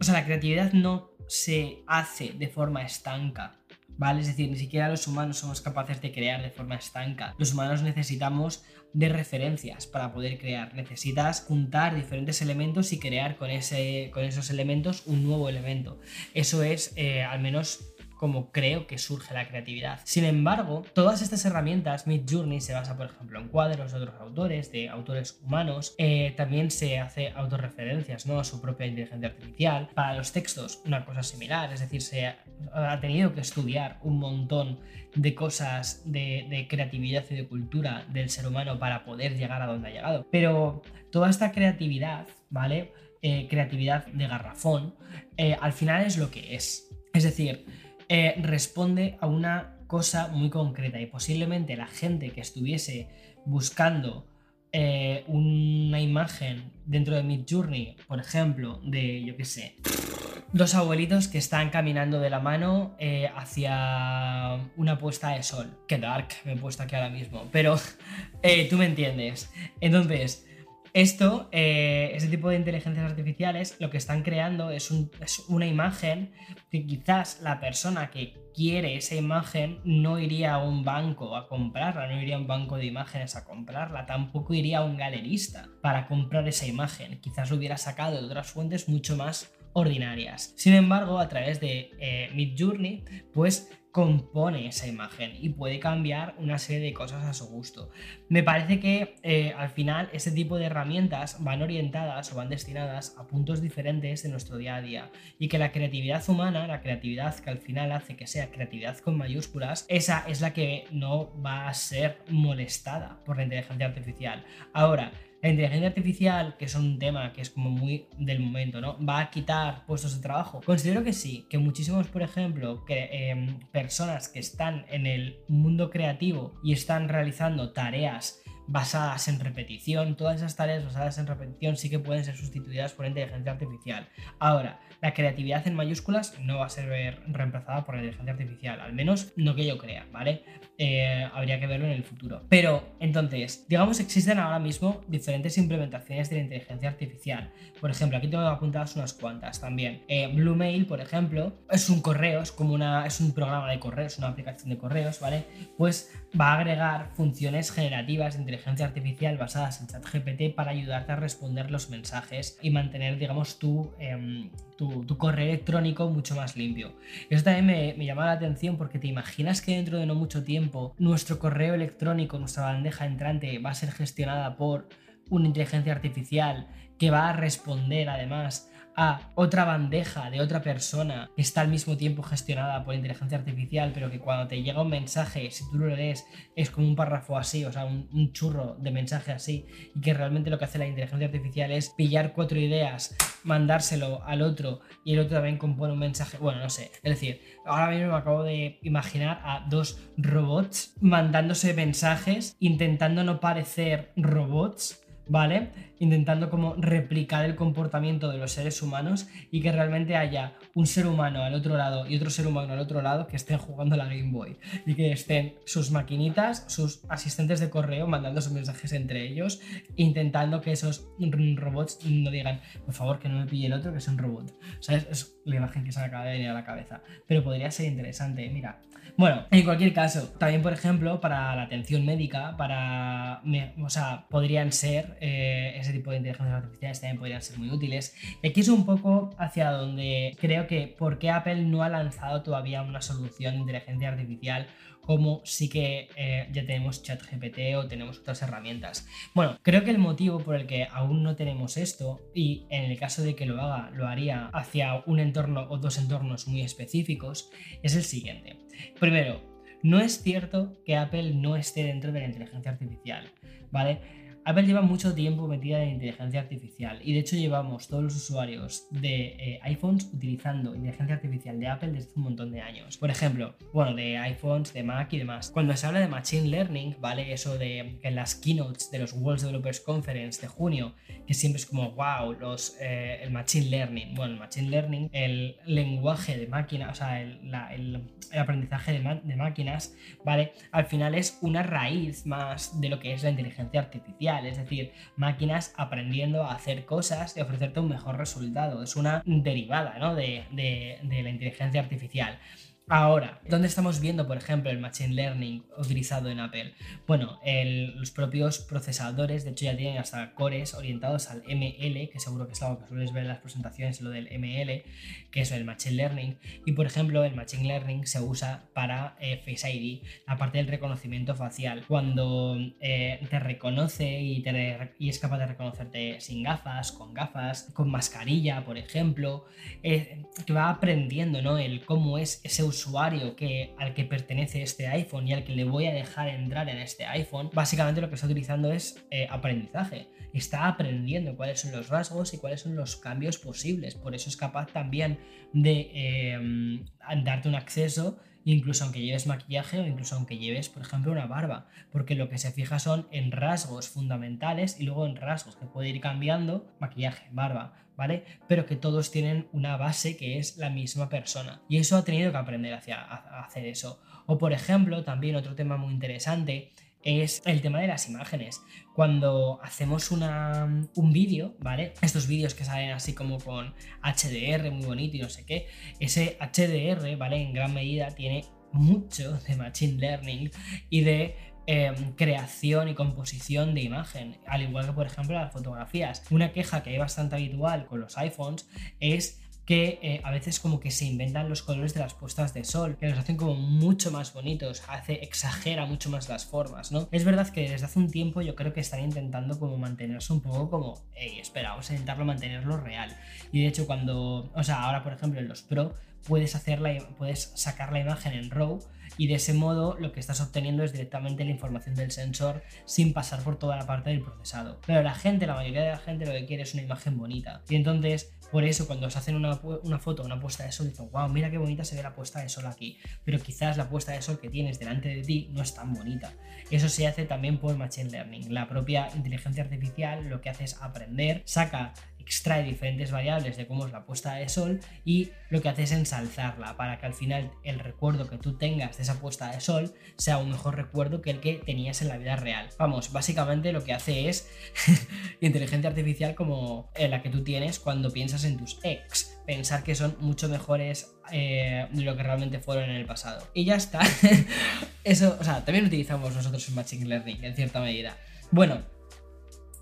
o sea, la creatividad no se hace de forma estanca. ¿Vale? Es decir, ni siquiera los humanos somos capaces de crear de forma estanca. Los humanos necesitamos de referencias para poder crear. Necesitas juntar diferentes elementos y crear con, ese, con esos elementos un nuevo elemento. Eso es, eh, al menos como creo que surge la creatividad. Sin embargo, todas estas herramientas, Mid Journey se basa, por ejemplo, en cuadros de otros autores, de autores humanos, eh, también se hace autorreferencias ¿no? a su propia inteligencia artificial. Para los textos, una cosa similar, es decir, se ha tenido que estudiar un montón de cosas de, creatividad y de cultura del ser humano para poder llegar a donde ha llegado. Pero toda esta creatividad, ¿vale? Eh, creatividad de garrafón, eh, al final es lo que es. Es decir, eh, responde a una cosa muy concreta y posiblemente la gente que estuviese buscando eh, una imagen dentro de Mid Journey, por ejemplo, de, yo qué sé, dos abuelitos que están caminando de la mano eh, hacia una puesta de sol. Qué dark me he puesto aquí ahora mismo, pero tú me entiendes. Entonces, esto, eh, ese tipo de inteligencias artificiales, lo que están creando es, una imagen que quizás la persona que quiere esa imagen no iría a un banco a comprarla, no iría a un banco de imágenes a comprarla, tampoco iría a un galerista para comprar esa imagen. Quizás lo hubiera sacado de otras fuentes mucho más ordinarias. Sin embargo, a través de eh, Midjourney, pues compone esa imagen y puede cambiar una serie de cosas a su gusto. Me parece que eh, al final este tipo de herramientas van orientadas o van destinadas a puntos diferentes de nuestro día a día y que la creatividad humana, la creatividad que al final hace que sea creatividad con mayúsculas, esa es la que no va a ser molestada por la inteligencia artificial. Ahora, la inteligencia artificial, que es un tema que es como muy del momento, ¿no? ¿Va a quitar puestos de trabajo? Considero que sí, que muchísimos, por ejemplo, que, em, personas que están en el mundo creativo y están realizando tareas basadas en repetición, todas esas tareas basadas en repetición sí que pueden ser sustituidas por inteligencia artificial. Ahora, la creatividad en mayúsculas no va a ser reemplazada por la inteligencia artificial, al menos no que yo crea, ¿vale? Eh, habría que verlo en el futuro. Pero, entonces, digamos, existen ahora mismo diferentes implementaciones de la inteligencia artificial. Por ejemplo, aquí tengo apuntadas unas cuantas también. Eh, Bluemail, por ejemplo, es un correo, es como una, es un programa de correos, una aplicación de correos, ¿vale? Pues va a agregar funciones generativas de inteligencia artificial basadas en ChatGPT para ayudarte a responder los mensajes y mantener, digamos, tu, em, tu, correo electrónico mucho más limpio. Eso también me, me llama la atención porque te imaginas que dentro de no mucho tiempo nuestro correo electrónico, nuestra bandeja entrante va a ser gestionada por una inteligencia artificial que va a responder además a otra bandeja de otra persona que está al mismo tiempo gestionada por inteligencia artificial, pero que cuando te llega un mensaje, si tú lo lees, es como un párrafo así, o sea, un, churro de mensaje así, y que realmente lo que hace la inteligencia artificial es pillar cuatro ideas, mandárselo al otro y el otro también compone un mensaje, bueno, no sé, es decir, ahora mismo me acabo de imaginar a dos robots mandándose mensajes, intentando no parecer robots ¿vale? Intentando como replicar el comportamiento de los seres humanos y que realmente haya un ser humano al otro lado y otro ser humano al otro lado que estén jugando la Game Boy y que estén sus maquinitas, sus asistentes de correo mandando sus mensajes entre ellos, intentando que esos robots no digan, por favor, que no me pille el otro, que es un robot. ¿Sabes? Es la imagen que se me acaba de venir a la cabeza. Pero podría ser interesante. Mira, bueno, en cualquier caso, también por ejemplo para la atención médica, para, o sea, podrían ser, eh, ese tipo de inteligencias artificiales también podrían ser muy útiles. Y aquí es un poco hacia donde creo que por qué Apple no ha lanzado todavía una solución de inteligencia artificial como sí que eh, ya tenemos ChatGPT o tenemos otras herramientas. Bueno, creo que el motivo por el que aún no tenemos esto, y en el caso de que lo haga, lo haría hacia un entorno o dos entornos muy específicos, es el siguiente. Primero, no es cierto que Apple no esté dentro de la inteligencia artificial, ¿vale? Apple lleva mucho tiempo metida en inteligencia artificial y de hecho llevamos todos los usuarios de eh, iPhones utilizando inteligencia artificial de Apple desde un montón de años. Por ejemplo, bueno, de iPhones, de Mac y demás. Cuando se habla de Machine Learning, ¿vale? Eso de que en las keynotes de los World Developers Conference de junio, que siempre es como, wow, los, eh, el Machine Learning. Bueno, el Machine Learning, el lenguaje de máquina, o sea, el, aprendizaje de, de máquinas, ¿vale? Al final es una raíz más de lo que es la inteligencia artificial, es decir, máquinas aprendiendo a hacer cosas y ofrecerte un mejor resultado. Es una derivada ¿no? de, de la inteligencia artificial. Ahora, ¿dónde estamos viendo, por ejemplo, el Machine Learning utilizado en Apple? Bueno, los propios procesadores, de hecho, ya tienen hasta cores orientados al ML, que seguro que es algo que sueles ver en las presentaciones, lo del ML, que es el Machine Learning. Y, por ejemplo, el Machine Learning se usa para eh, Face ID, la parte del reconocimiento facial. Cuando eh, te reconoce y, y, es capaz de reconocerte sin gafas, con gafas, con mascarilla, por ejemplo, eh, que va aprendiendo, ¿no? El cómo es ese que, al que pertenece este iPhone y al que le voy a dejar entrar en este iPhone, básicamente lo que está utilizando es eh, aprendizaje. Está aprendiendo cuáles son los rasgos y cuáles son los cambios posibles. Por eso es capaz también de eh, darte un acceso incluso aunque lleves maquillaje o incluso aunque lleves, por ejemplo, una barba, porque lo que se fija son en rasgos fundamentales y luego en rasgos que puede ir cambiando, maquillaje, barba, ¿vale? Pero que todos tienen una base que es la misma persona. Y eso ha tenido que aprender hacia, a hacer eso. O por ejemplo, también otro tema muy interesante es el tema de las imágenes. Cuando hacemos una, un vídeo, ¿vale? Estos vídeos que salen así como con HDR muy bonito y no sé qué, ese HDR, ¿vale? En gran medida tiene mucho de Machine Learning y de em, creación y composición de imagen, al igual que por ejemplo las fotografías. Una queja que hay bastante habitual con los iPhones es que eh, a veces como que se inventan los colores de las puestas de sol, que los hacen como mucho más bonitos, hace, exagera mucho más las formas, ¿no? Es verdad que desde hace un tiempo yo creo que están intentando como mantenerse un poco como, hey, espera, vamos a intentarlo mantenerlo real. Y de hecho cuando, o sea, ahora por ejemplo en los Pro puedes hacerla, puedes sacar la imagen en RAW y de ese modo lo que estás obteniendo es directamente la información del sensor sin pasar por toda la parte del procesado. Pero la gente, la mayoría de la gente lo que quiere es una imagen bonita. Y entonces por eso cuando se hacen una, una foto, una puesta de sol, dicen, wow, mira qué bonita se ve la puesta de sol aquí. Pero quizás la puesta de sol que tienes delante de ti no es tan bonita. Eso se hace también por Machine Learning. La propia inteligencia artificial lo que hace es aprender, saca extrae diferentes variables de cómo es la puesta de sol y lo que hace es ensalzarla para que al final el recuerdo que tú tengas de esa puesta de sol sea un mejor recuerdo que el que tenías en la vida real. Vamos, básicamente lo que hace es inteligencia artificial como la que tú tienes cuando piensas en tus ex, pensar que son mucho mejores eh, de lo que realmente fueron en el pasado. Y ya está. Eso, o sea, también utilizamos nosotros el Machine Learning en cierta medida. Bueno,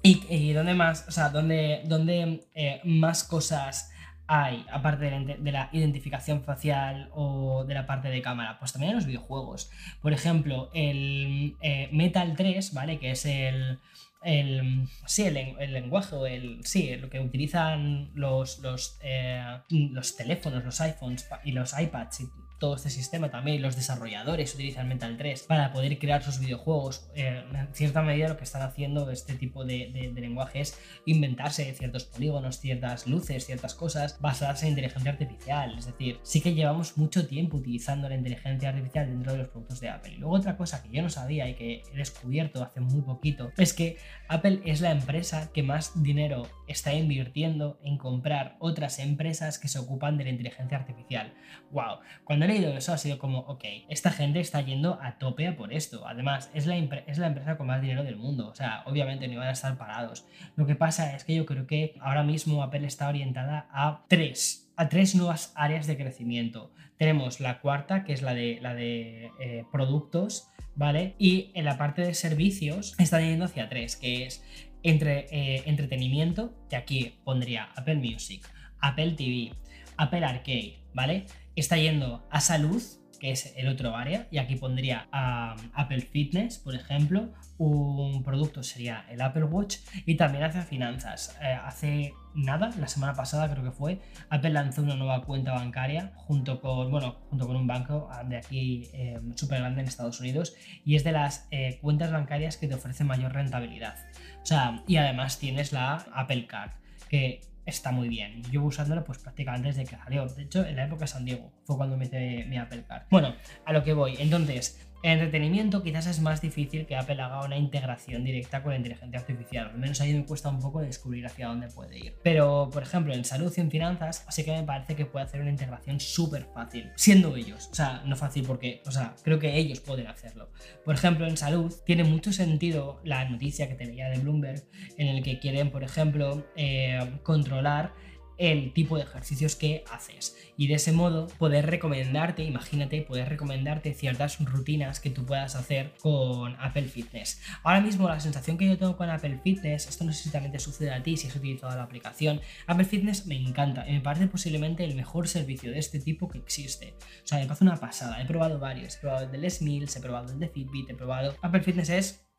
¿Y, dónde más, o sea, dónde, dónde eh, más cosas hay, aparte de la, identificación facial o de la parte de cámara? Pues también en los videojuegos. Por ejemplo, el eh, Metal 3, ¿vale? Que es el, el, sí, el, lenguaje o el, sí, lo que utilizan los, los, eh, los teléfonos, los iPhones y los iPads y todo este sistema también, los desarrolladores utilizan Mental 3 para poder crear sus videojuegos. Eh, en cierta medida lo que están haciendo este tipo de, de, lenguaje es inventarse ciertos polígonos, ciertas luces, ciertas cosas basadas en inteligencia artificial. Es decir, sí que llevamos mucho tiempo utilizando la inteligencia artificial dentro de los productos de Apple. Y luego otra cosa que yo no sabía y que he descubierto hace muy poquito es que Apple es la empresa que más dinero está invirtiendo en comprar otras empresas que se ocupan de la inteligencia artificial. ¡Wow! Cuando leído eso ha sido como, ok, esta gente está yendo a tope por esto. Además, es la, es la empresa con más dinero del mundo. O sea, obviamente no iban a estar parados. Lo que pasa es que yo creo que ahora mismo Apple está orientada a tres, a tres nuevas áreas de crecimiento. Tenemos la cuarta, que es la de, la de eh, productos, ¿vale? Y en la parte de servicios está yendo hacia tres, que es entre eh, entretenimiento, que aquí pondría Apple Music, Apple TV, Apple Arcade, ¿vale? está yendo a salud, que es el otro área, y aquí pondría a Apple Fitness, por ejemplo, un producto sería el Apple Watch y también hace finanzas. Eh, hace nada, la semana pasada creo que fue, Apple lanzó una nueva cuenta bancaria junto con, bueno, junto con un banco de aquí eh, súper grande en Estados Unidos y es de las eh, cuentas bancarias que te ofrecen mayor rentabilidad. O sea, y además tienes la Apple Card, que está muy bien. Yo usándolo pues prácticamente desde que salió. De hecho, en la época de San Diego fue cuando me hice mi Apple. Bueno, a lo que voy. Entonces, en entretenimiento quizás es más difícil que Apple haga una integración directa con la inteligencia artificial. Al menos ahí me cuesta un poco descubrir hacia dónde puede ir. Pero, por ejemplo, en salud y en finanzas, así que me parece que puede hacer una integración súper fácil, siendo ellos. O sea, no fácil porque, o sea, creo que ellos pueden hacerlo. Por ejemplo, en salud tiene mucho sentido la noticia que te veía de Bloomberg, en el que quieren, por ejemplo, eh, controlar el tipo de ejercicios que haces. Y de ese modo poder recomendarte, imagínate, poder recomendarte ciertas rutinas que tú puedas hacer con Apple Fitness. Ahora mismo la sensación que yo tengo con Apple Fitness, esto no sé si sucede a ti si has utilizado la aplicación, Apple Fitness me encanta. Y me parece posiblemente el mejor servicio de este tipo que existe. O sea, me parece una pasada, he probado varios, he probado el de Les Mills, he probado el de Fitbit, he probado... Apple Fitness es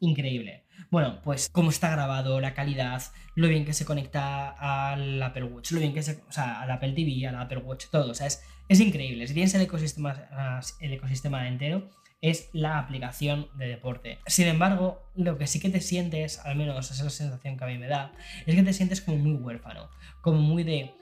increíble. Bueno, pues cómo está grabado, la calidad, lo bien que se conecta al Apple Watch, lo bien que se, o sea, al Apple TV, al Apple Watch, todo, o sea, es, increíble. Si tienes el ecosistema, el ecosistema entero, es la aplicación de deporte. Sin embargo, lo que sí que te sientes, al menos esa es la sensación que a mí me da, es que te sientes como muy huérfano, como muy de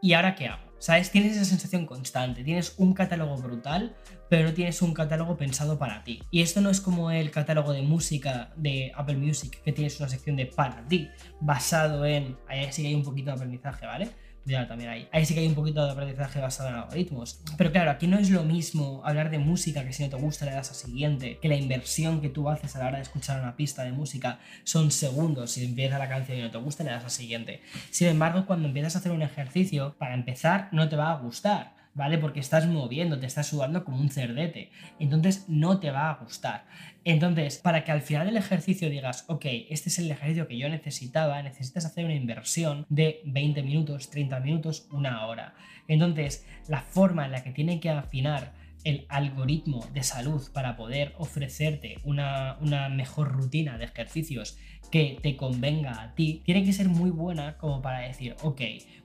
¿y ahora qué hago? ¿Sabes? Tienes esa sensación constante, tienes un catálogo brutal, pero no tienes un catálogo pensado para ti. Y esto no es como el catálogo de música de Apple Music, que tienes una sección de para ti, basado en... Ahí sí hay un poquito de aprendizaje, ¿vale? Ya también ahí. Ahí sí que hay un poquito de aprendizaje basado en algoritmos. Pero claro, aquí no es lo mismo hablar de música que si no te gusta le das a siguiente, que la inversión que tú haces a la hora de escuchar una pista de música son segundos. Si empieza la canción y no te gusta, le das a siguiente. Sin embargo, cuando empiezas a hacer un ejercicio, para empezar, no te va a gustar ¿vale? Porque estás moviendo, te estás sudando como un cerdete. Entonces no te va a gustar. Entonces, para que al final del ejercicio digas, ok, este es el ejercicio que yo necesitaba, necesitas hacer una inversión de 20 minutos, 30 minutos, una hora. Entonces, la forma en la que tiene que afinar el algoritmo de salud para poder ofrecerte una, una, mejor rutina de ejercicios que te convenga a ti, tiene que ser muy buena como para decir, ok,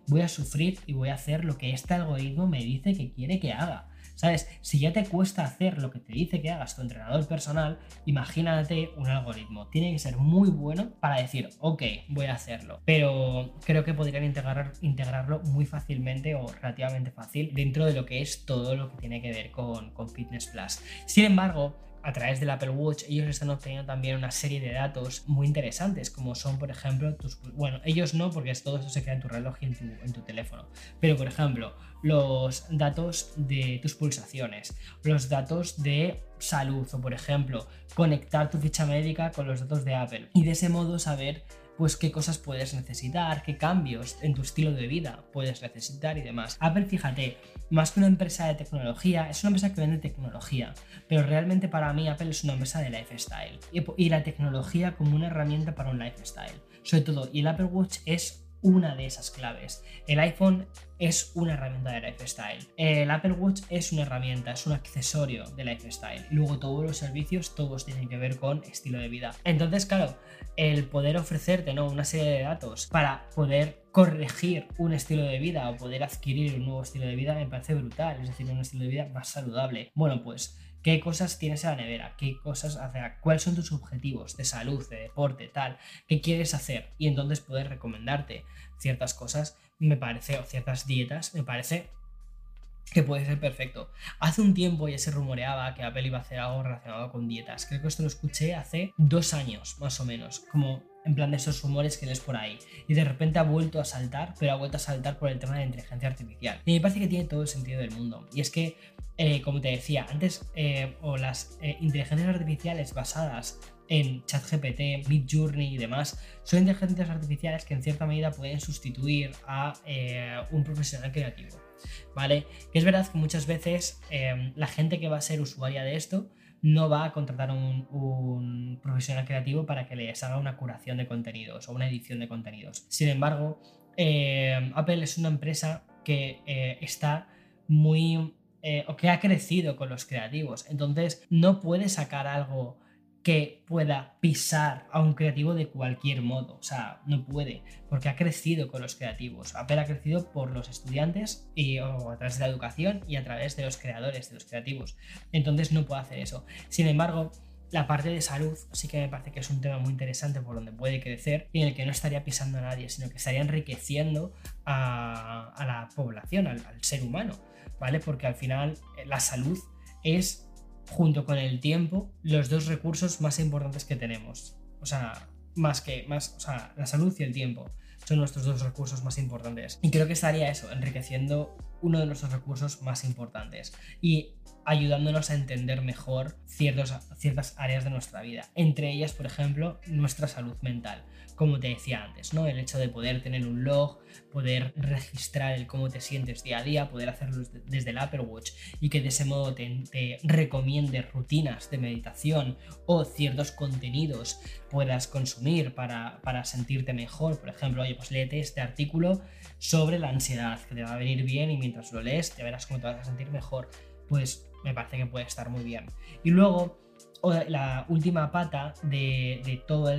voy a sufrir y voy a hacer lo que este algoritmo me dice que quiere que haga. ¿Sabes? Si ya te cuesta hacer lo que te dice que hagas tu entrenador personal, imagínate un algoritmo. Tiene que ser muy bueno para decir, ok, voy a hacerlo. Pero creo que podrían integrar, integrarlo muy fácilmente o relativamente fácil dentro de lo que es todo lo que tiene que ver con, Fitness Plus. Sin embargo, a través del Apple Watch ellos están obteniendo también una serie de datos muy interesantes, como son, por ejemplo, tus... Bueno, ellos no, porque todo eso se queda en tu reloj y en tu teléfono. Pero, por ejemplo, los datos de tus pulsaciones, los datos de salud o, por ejemplo, conectar tu ficha médica con los datos de Apple. Y de ese modo saber pues qué cosas puedes necesitar, qué cambios en tu estilo de vida puedes necesitar y demás. Apple, fíjate, más que una empresa de tecnología, es una empresa que vende tecnología, pero realmente para mí Apple es una empresa de lifestyle y, la tecnología como una herramienta para un lifestyle. Sobre todo, y el Apple Watch es una de esas claves. El iPhone es una herramienta de lifestyle. El Apple Watch es una herramienta, es un accesorio de lifestyle. Luego todos los servicios, todos tienen que ver con estilo de vida. Entonces, claro, el poder ofrecerte ¿no? una serie de datos para poder corregir un estilo de vida o poder adquirir un nuevo estilo de vida me parece brutal. Es decir, un estilo de vida más saludable. Bueno, pues qué cosas tienes en la nevera, qué cosas hacer, cuáles son tus objetivos de salud, de deporte, tal, qué quieres hacer y entonces poder recomendarte ciertas cosas, me parece, o ciertas dietas, me parece que puede ser perfecto. Hace un tiempo ya se rumoreaba que Apple iba a hacer algo relacionado con dietas. Creo que esto lo escuché hace dos años, más o menos, como en plan de esos rumores que lees por ahí. Y de repente ha vuelto a saltar, pero ha vuelto a saltar por el tema de la inteligencia artificial. Y me parece que tiene todo el sentido del mundo. Y es que, eh, como te decía, antes, eh, o las eh, inteligencias artificiales basadas en ChatGPT, Midjourney y demás, son inteligencias artificiales que en cierta medida pueden sustituir a un profesional creativo. ¿Vale? Que es verdad que muchas veces la gente que va a ser usuaria de esto no va a contratar un, un profesional creativo para que les haga una curación de contenidos o una edición de contenidos. Sin embargo, eh, Apple es una empresa que está muy eh, o que ha crecido con los creativos. Entonces no puede sacar algo que pueda pisar a un creativo de cualquier modo. O sea, no puede, porque ha crecido con los creativos. Apple ha crecido por los estudiantes y a través de la educación y a través de los creadores, de los creativos. Entonces no puede hacer eso. Sin embargo, la parte de salud sí que me parece que es un tema muy interesante por donde puede crecer y en el que no estaría pisando a nadie, sino que estaría enriqueciendo a, la población, al ser humano, ¿vale? Porque al final eh, la salud es junto con el tiempo, los dos recursos más importantes que tenemos. O sea, más que, más, o sea, la salud y el tiempo son nuestros dos recursos más importantes. Y creo que estaría eso, enriqueciendo uno de nuestros recursos más importantes y ayudándonos a entender mejor ciertos, ciertas áreas de nuestra vida. Entre ellas, por ejemplo, nuestra salud mental como te decía antes, ¿no? El hecho de poder tener un log, poder registrar el cómo te sientes día a día, poder hacerlo desde el Apple Watch y que de ese modo te, recomiende rutinas de meditación o ciertos contenidos puedas consumir para, para sentirte mejor. Por ejemplo, oye, pues léete este artículo sobre la ansiedad, que te va a venir bien y mientras lo lees te verás cómo te vas a sentir mejor. Pues me parece que puede estar muy bien. Y luego la última pata de, de toda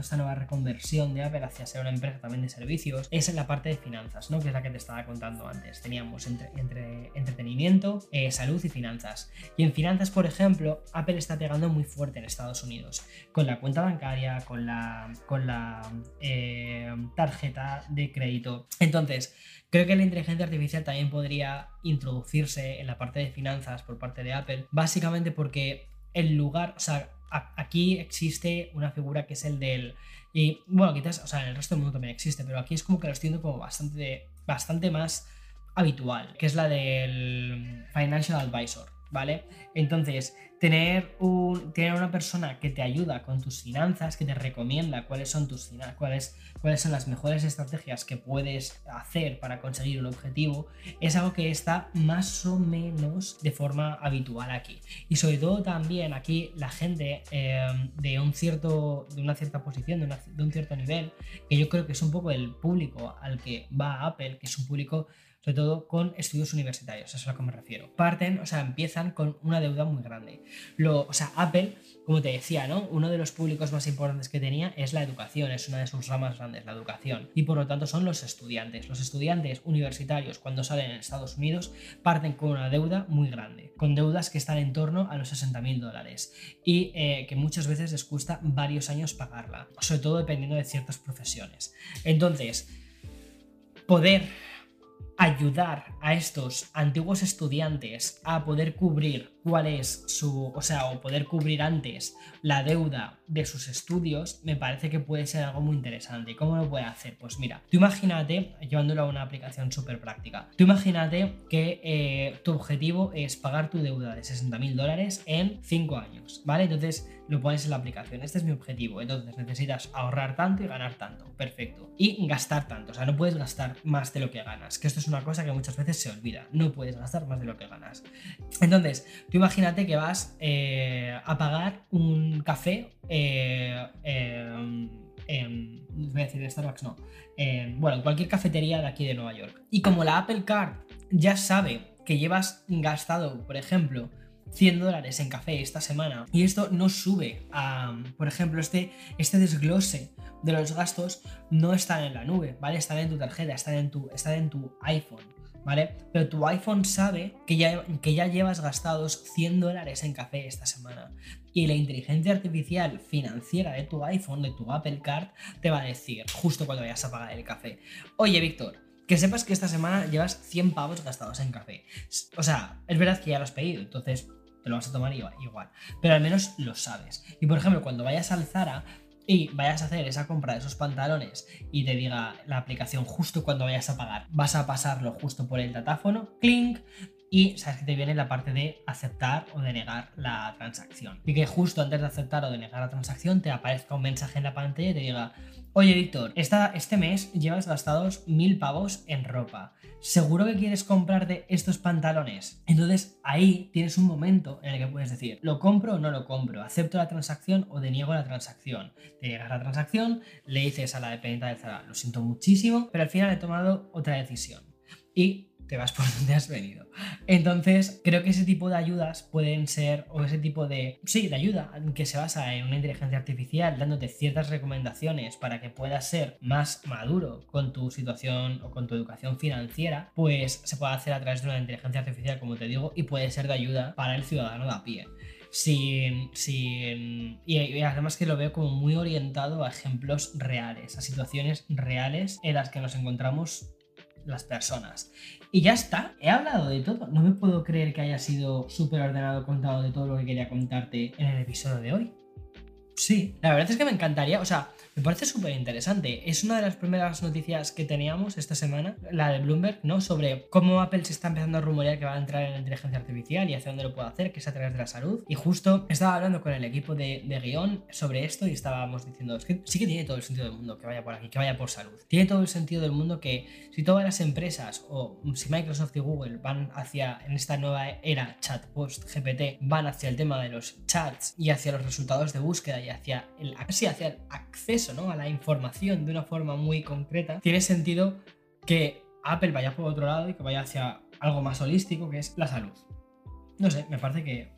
esta nueva reconversión de Apple hacia ser una empresa también de servicios es la parte de finanzas, ¿no? que es la que te estaba contando antes. Teníamos entre, entretenimiento, eh, salud y finanzas. Y en finanzas, por ejemplo, Apple está pegando muy fuerte en Estados Unidos, con la cuenta bancaria, con la, con la eh, tarjeta de crédito. Entonces, Creo que la inteligencia artificial también podría introducirse en la parte de finanzas por parte de Apple, básicamente porque el lugar, o sea, aquí existe una figura que es el del... Y bueno, quizás, o sea, en el resto del mundo también existe, pero aquí es como que lo estoy como bastante, bastante más habitual, que es la del Financial Advisor, ¿vale? Entonces, tener, un, tener una persona que te ayuda con tus finanzas, que te recomienda cuáles son tus cuáles, cuáles son las mejores estrategias que puedes hacer para conseguir un objetivo, es algo que está más o menos de forma habitual aquí. Y sobre todo también aquí la gente em, de, un cierto, de una cierta posición, de, de un cierto nivel, que yo creo que es un poco el público al que va Apple, que es un público sobre todo con estudios universitarios, eso es a lo que me refiero. Parten, o sea, empiezan con una deuda muy grande. Lo, o sea, Apple, como te decía, ¿no? Uno de los públicos más importantes que tenía es la educación, es una de sus ramas grandes, la educación. Y por lo tanto son los estudiantes. Los estudiantes universitarios, cuando salen en Estados Unidos, parten con una deuda muy grande, con deudas que están en torno a los 60 mil dólares y eh, que muchas veces les cuesta varios años pagarla, sobre todo dependiendo de ciertas profesiones. Entonces, poder ayudar a estos antiguos estudiantes a poder cubrir cuál es su, o sea, o poder cubrir antes la deuda de sus estudios, me parece que puede ser algo muy interesante. ¿Y cómo lo puede hacer? Pues mira, tú imagínate, llevándolo a una aplicación súper práctica, tú imagínate que eh, tu objetivo es pagar tu deuda de 60 mil dólares en 5 años, ¿vale? Entonces lo pones en la aplicación, este es mi objetivo, entonces necesitas ahorrar tanto y ganar tanto, perfecto. Y gastar tanto, o sea, no puedes gastar más de lo que ganas, que esto es una cosa que muchas veces se olvida, no puedes gastar más de lo que ganas. Entonces, Tú imagínate que vas eh, a pagar un café eh, en, voy a decir Starbucks, no. bueno, en cualquier cafetería de aquí de Nueva York. Y como la Apple Card ya sabe que llevas gastado, por ejemplo, 100 dólares en café esta semana y esto no sube a, por ejemplo, este, este desglose de los gastos no están en la nube, ¿vale? Están en tu tarjeta, están en tu, están en tu iPhone. ¿vale? Pero tu iPhone sabe que ya, que ya llevas gastados 100 dólares en café esta semana. Y la inteligencia artificial financiera de tu iPhone, de tu Apple Card, te va a decir, justo cuando vayas a pagar el café, oye Víctor, que sepas que esta semana llevas 100 pavos gastados en café. O sea, es verdad que ya lo has pedido, entonces te lo vas a tomar igual. Pero al menos lo sabes. Y por ejemplo, cuando vayas al Zara, y vayas a hacer esa compra de esos pantalones y te diga la aplicación justo cuando vayas a pagar, vas a pasarlo justo por el datáfono, clink, y sabes que te viene la parte de aceptar o de negar la transacción. Y que justo antes de aceptar o de negar la transacción te aparezca un mensaje en la pantalla y te diga, oye Víctor, este mes llevas gastados mil pavos en ropa. ¿Seguro que quieres comprarte estos pantalones? Entonces ahí tienes un momento en el que puedes decir, ¿lo compro o no lo compro? ¿Acepto la transacción o deniego la transacción? Te llegas la transacción, le dices a la dependiente del Zara, lo siento muchísimo, pero al final he tomado otra decisión. Y te vas por donde has venido. Entonces, creo que ese tipo de ayudas pueden ser, o ese tipo de, sí, de ayuda que se basa en una inteligencia artificial dándote ciertas recomendaciones para que puedas ser más maduro con tu situación o con tu educación financiera, pues se puede hacer a través de una inteligencia artificial, como te digo, y puede ser de ayuda para el ciudadano de a pie. Sin, sin, y además que lo veo como muy orientado a ejemplos reales, a situaciones reales en las que nos encontramos las personas. Y ya está, he hablado de todo. No me puedo creer que haya sido súper ordenado contado de todo lo que quería contarte en el episodio de hoy. Sí, la verdad es que me encantaría, o sea, me parece súper interesante. Es una de las primeras noticias que teníamos esta semana, la de Bloomberg, ¿no? Sobre cómo Apple se está empezando a rumorear que va a entrar en la inteligencia artificial y hacia dónde lo puede hacer, que es a través de la salud. Y justo estaba hablando con el equipo de, de guion sobre esto y estábamos diciendo, que sí que tiene todo el sentido del mundo que vaya por aquí, que vaya por salud. Tiene todo el sentido del mundo que si todas las empresas o si Microsoft y Google van hacia, en esta nueva era chat post GPT, van hacia el tema de los chats y hacia los resultados de búsqueda y hacia el, hacia el acceso a la información de una forma muy concreta, tiene sentido que Apple vaya por otro lado y que vaya hacia algo más holístico, que es la salud. No sé, me parece que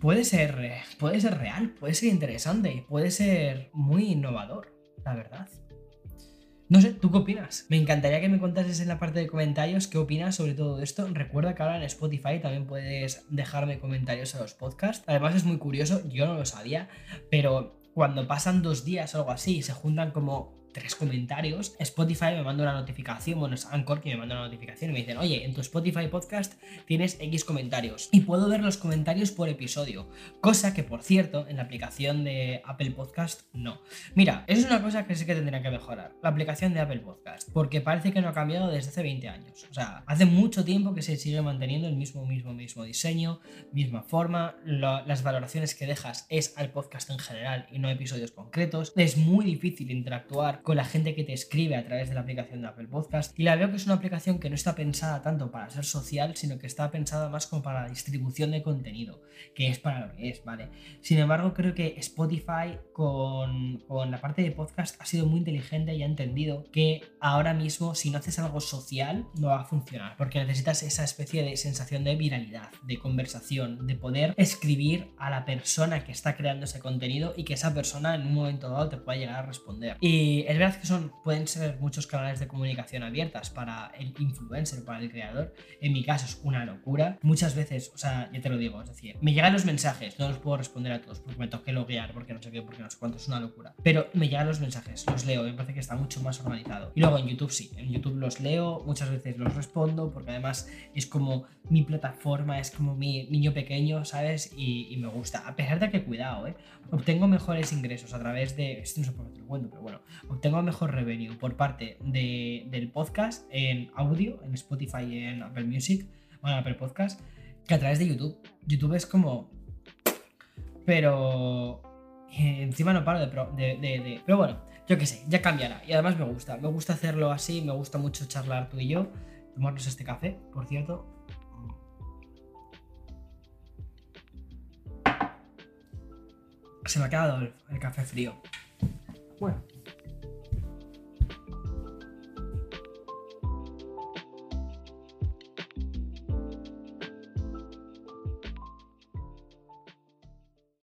puede ser, puede ser real, puede ser interesante y puede ser muy innovador, la verdad. No sé, ¿tú qué opinas? Me encantaría que me contases en la parte de comentarios qué opinas sobre todo esto. Recuerda que ahora en Spotify también puedes dejarme comentarios a los podcasts. Además es muy curioso, yo no lo sabía, pero cuando pasan dos días o algo así se juntan como tres comentarios, Spotify me manda una notificación, bueno, es Anchor que me manda una notificación y me dicen, oye, en tu Spotify podcast tienes X comentarios y puedo ver los comentarios por episodio, cosa que por cierto en la aplicación de Apple Podcast no. Mira, eso es una cosa que sí que tendría que mejorar, la aplicación de Apple Podcast, porque parece que no ha cambiado desde hace 20 años, o sea, hace mucho tiempo que se sigue manteniendo el mismo, mismo, mismo diseño, misma forma, las valoraciones que dejas es al podcast en general y no episodios concretos, es muy difícil interactuar con la gente que te escribe a través de la aplicación de Apple Podcast. Y la veo que es una aplicación que no está pensada tanto para ser social, sino que está pensada más como para la distribución de contenido, que es para lo que es, ¿vale? Sin embargo, creo que Spotify con, con la parte de podcast ha sido muy inteligente y ha entendido que ahora mismo si no haces algo social no va a funcionar, porque necesitas esa especie de sensación de viralidad, de conversación, de poder escribir a la persona que está creando ese contenido y que esa persona en un momento dado te pueda llegar a responder. Y es verdad que son, pueden ser muchos canales de comunicación abiertas para el influencer, para el creador. En mi caso es una locura. Muchas veces, o sea, ya te lo digo, es decir, me llegan los mensajes, no los puedo responder a todos porque me toque loguear, porque no sé qué, porque no sé cuánto, es una locura. Pero me llegan los mensajes, los leo, me parece que está mucho más organizado. Y luego en YouTube sí, en YouTube los leo, muchas veces los respondo, porque además es como mi plataforma, es como mi niño pequeño, ¿sabes? Y, me gusta. A pesar de que, cuidado, ¿eh? Obtengo mejores ingresos a través de. Esto no sé por qué te lo cuento, pero bueno tengo mejor revenue por parte del podcast en audio, en Spotify y en Apple Music, bueno, Apple Podcast, que a través de YouTube. YouTube es como. Pero. Eh, encima no paro de, de, Pero bueno, yo qué sé, ya cambiará. Y además me gusta. Me gusta hacerlo así, me gusta mucho charlar tú y yo. Tomarnos este café, por cierto. Se me ha quedado el café frío. Bueno.